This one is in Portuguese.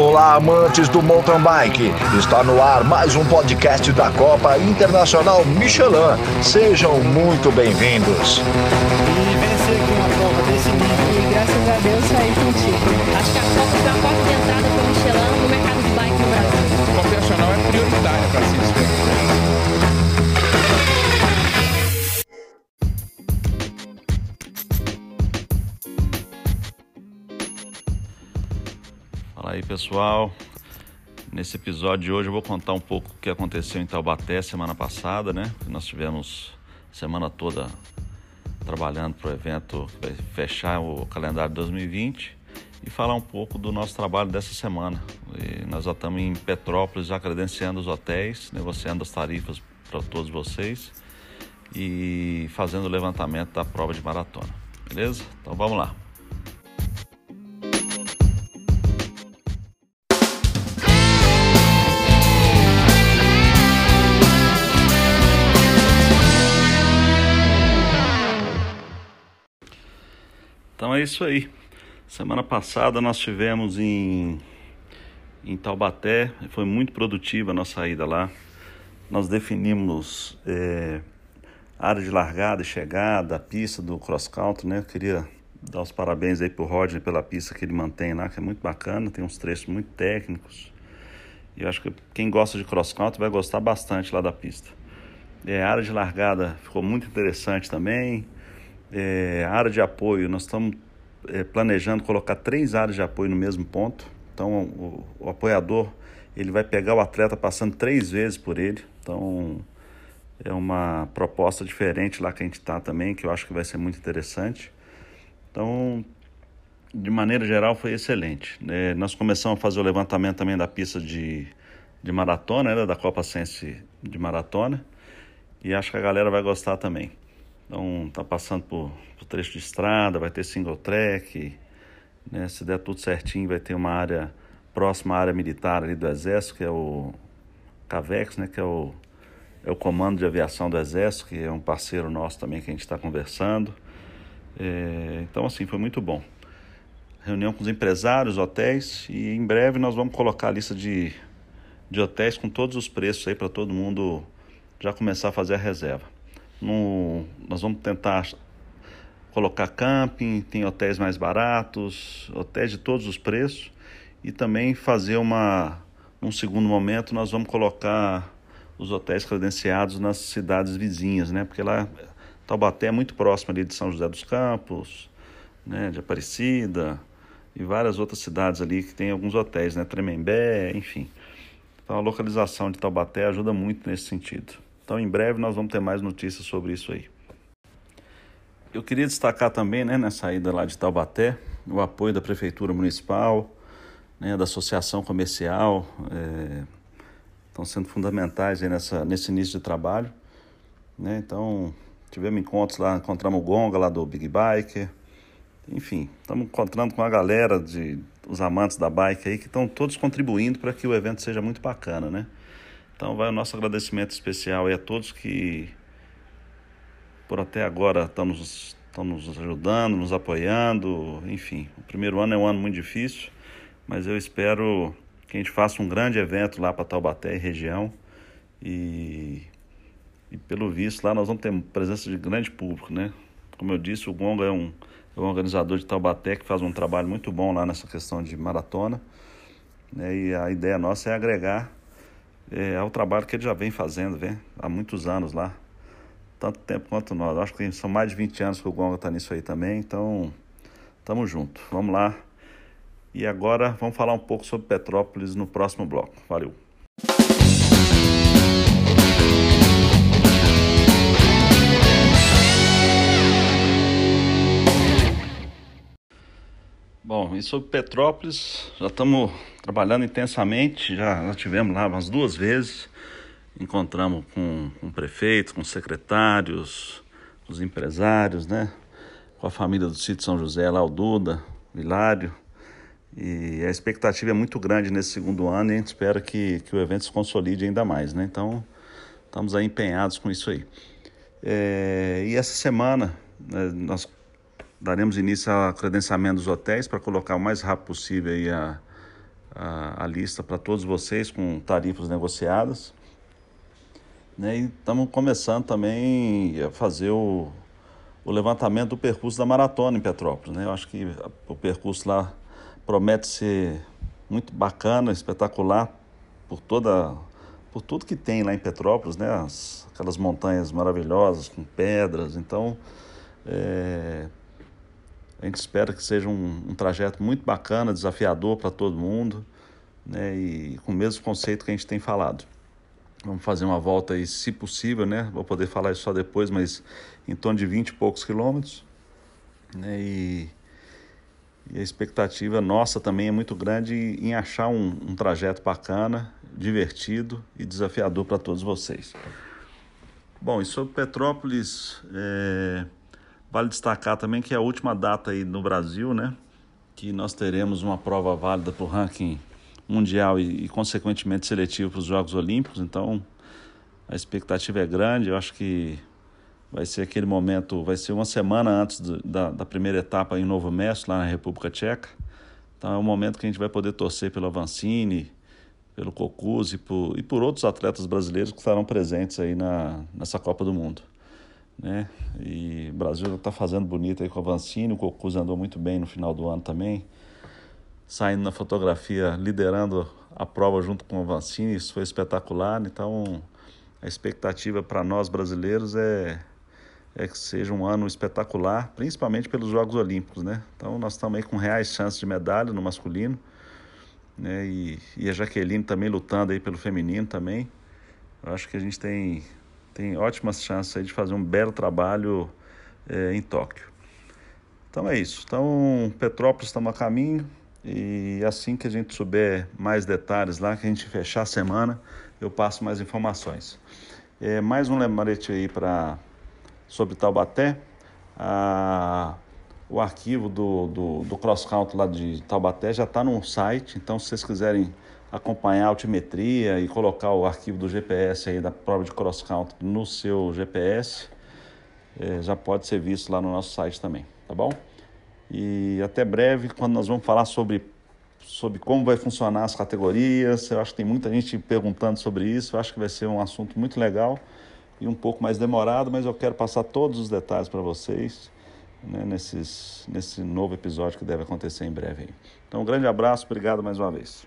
Olá, amantes do mountain bike. Está no ar mais um podcast da Copa Internacional Michelin. Sejam muito bem-vindos. E vencer aqui uma prova desse nível. E graças a Deus saí contigo. Acho que a Copa foi a porta de entrada para o Michelin no mercado de bike no Brasil. A Copa Nacional é prioritária para se Aí pessoal, nesse episódio de hoje eu vou contar um pouco o que aconteceu em Taubaté semana passada, né? Nós tivemos semana toda trabalhando para o evento que vai fechar o calendário 2020 e falar um pouco do nosso trabalho dessa semana. E nós já estamos em Petrópolis já credenciando os hotéis, negociando as tarifas para todos vocês e fazendo o levantamento da prova de maratona. Beleza? Então vamos lá. É isso aí. Semana passada nós tivemos em, em Taubaté, foi muito produtiva a nossa ida lá. Nós definimos é, área de largada e chegada, a pista do cross country, né? Eu queria dar os parabéns aí pro Roger pela pista que ele mantém lá, que é muito bacana, tem uns trechos muito técnicos. E eu acho que quem gosta de cross country vai gostar bastante lá da pista. É, a área de largada ficou muito interessante também. É, área de apoio, nós estamos planejando colocar três áreas de apoio no mesmo ponto. Então, o, o, apoiador ele vai pegar o atleta passando três vezes por ele. Então, é uma proposta diferente lá que a gente está também, que eu acho que vai ser muito interessante. Então, de maneira geral, foi excelente. É, nós começamos a fazer o levantamento também da pista de, de maratona, né, da Copa Sense de maratona, e acho que a galera vai gostar também. Então tá passando por, por trecho de estrada, vai ter single track, né? Se der tudo certinho, vai ter uma área próxima à área militar ali do Exército, que é o CAVEX, né? Que é o, é o Comando de Aviação do Exército, que é um parceiro nosso também que a gente está conversando. É, então, assim, foi muito bom. Reunião com os empresários, hotéis, e em breve nós vamos colocar a lista de, de hotéis com todos os preços aí para todo mundo já começar a fazer a reserva. No, nós vamos tentar colocar camping, tem hotéis mais baratos, hotéis de todos os preços e também fazer uma num segundo momento nós vamos colocar os hotéis credenciados nas cidades vizinhas, né? Porque lá Taubaté é muito próximo ali de São José dos Campos, né, de Aparecida e várias outras cidades ali que tem alguns hotéis, né, Tremembé, enfim. Então a localização de Taubaté ajuda muito nesse sentido. Então, em breve, nós vamos ter mais notícias sobre isso aí. Eu queria destacar também, né, nessa ida lá de Taubaté, o apoio da Prefeitura Municipal, né, da Associação Comercial, é, estão sendo fundamentais aí nessa, nesse início de trabalho. Né? Então, tivemos encontros lá, encontramos o Gonga lá do Big Biker, enfim, estamos encontrando com a galera de os amantes da bike aí que estão todos contribuindo para que o evento seja muito bacana, né? Então vai o nosso agradecimento especial a todos que por até agora estão nos, estão nos ajudando, nos apoiando, enfim. O primeiro ano é um ano muito difícil, mas eu espero que a gente faça um grande evento lá para Taubaté e região e, e pelo visto lá nós vamos ter presença de grande público, né? Como eu disse, o Gonga é um, é um organizador de Taubaté que faz um trabalho muito bom lá nessa questão de maratona. Né? E a ideia nossa é agregar é, é o trabalho que ele já vem fazendo, vem, há muitos anos lá. Tanto tempo quanto nós. Acho que são mais de 20 anos que o Gonga está nisso aí também, então estamos juntos. Vamos lá. E agora vamos falar um pouco sobre Petrópolis no próximo bloco. Valeu! Bom, e sobre Petrópolis, já estamos trabalhando intensamente, já, já tivemos lá umas duas vezes, encontramos com, com prefeitos, com secretários, os empresários, né? Com a família do sítio São José, lá o Duda, o Hilário. E a expectativa é muito grande nesse segundo ano e a gente espera que, que o evento se consolide ainda mais, né? Então, estamos aí empenhados com isso aí. É, e essa semana, né, nós daremos início ao credenciamento dos hotéis para colocar o mais rápido possível aí a, a, a lista para todos vocês com tarifas negociadas. Né? E estamos começando também a fazer o, o levantamento do percurso da maratona em Petrópolis. Né? Eu acho que o percurso lá promete ser muito bacana, espetacular por toda por tudo que tem lá em Petrópolis, né? As, aquelas montanhas maravilhosas com pedras. Então, é, a gente espera que seja um, um trajeto muito bacana, desafiador para todo mundo, né? E com o mesmo conceito que a gente tem falado. Vamos fazer uma volta aí, se possível, né? Vou poder falar isso só depois, mas em torno de 20 e poucos quilômetros. Né? E, e a expectativa nossa também é muito grande em achar um, um trajeto bacana, divertido e desafiador para todos vocês. Bom, e sobre Petrópolis, é, Vale destacar também que é a última data aí no Brasil, né? Que nós teremos uma prova válida para o ranking mundial e, e, consequentemente, seletivo para os Jogos Olímpicos. Então, a expectativa é grande. Eu acho que vai ser aquele momento, vai ser uma semana antes do, da, da primeira etapa em Novo México, lá na República Tcheca. Então, é um momento que a gente vai poder torcer pelo Avancini, pelo Cocuzzi e por, e por outros atletas brasileiros que estarão presentes aí na, nessa Copa do Mundo né? E o Brasil está fazendo bonito aí com a Vancini, o Cocuz andou muito bem no final do ano também, saindo na fotografia, liderando a prova junto com a Vancini, isso foi espetacular. Então, a expectativa para nós brasileiros é, é que seja um ano espetacular, principalmente pelos Jogos Olímpicos, né? Então, nós estamos aí com reais chances de medalha no masculino, né? E, e a Jaqueline também lutando aí pelo feminino também. Eu acho que a gente tem tem ótimas chances de fazer um belo trabalho é, em Tóquio. Então é isso. Então, Petrópolis estamos a caminho e assim que a gente souber mais detalhes lá, que a gente fechar a semana, eu passo mais informações. É, mais um lembrete aí para sobre Taubaté. A, o arquivo do, do, do cross country lá de Taubaté já está no site, então se vocês quiserem acompanhar a altimetria e colocar o arquivo do GPS aí da prova de cross country no seu GPS, é, já pode ser visto lá no nosso site também, tá bom? E até breve, quando nós vamos falar sobre, sobre como vai funcionar as categorias, eu acho que tem muita gente perguntando sobre isso, eu acho que vai ser um assunto muito legal e um pouco mais demorado, mas eu quero passar todos os detalhes para vocês né, nesses, nesse novo episódio que deve acontecer em breve. Então, um grande abraço, obrigado mais uma vez.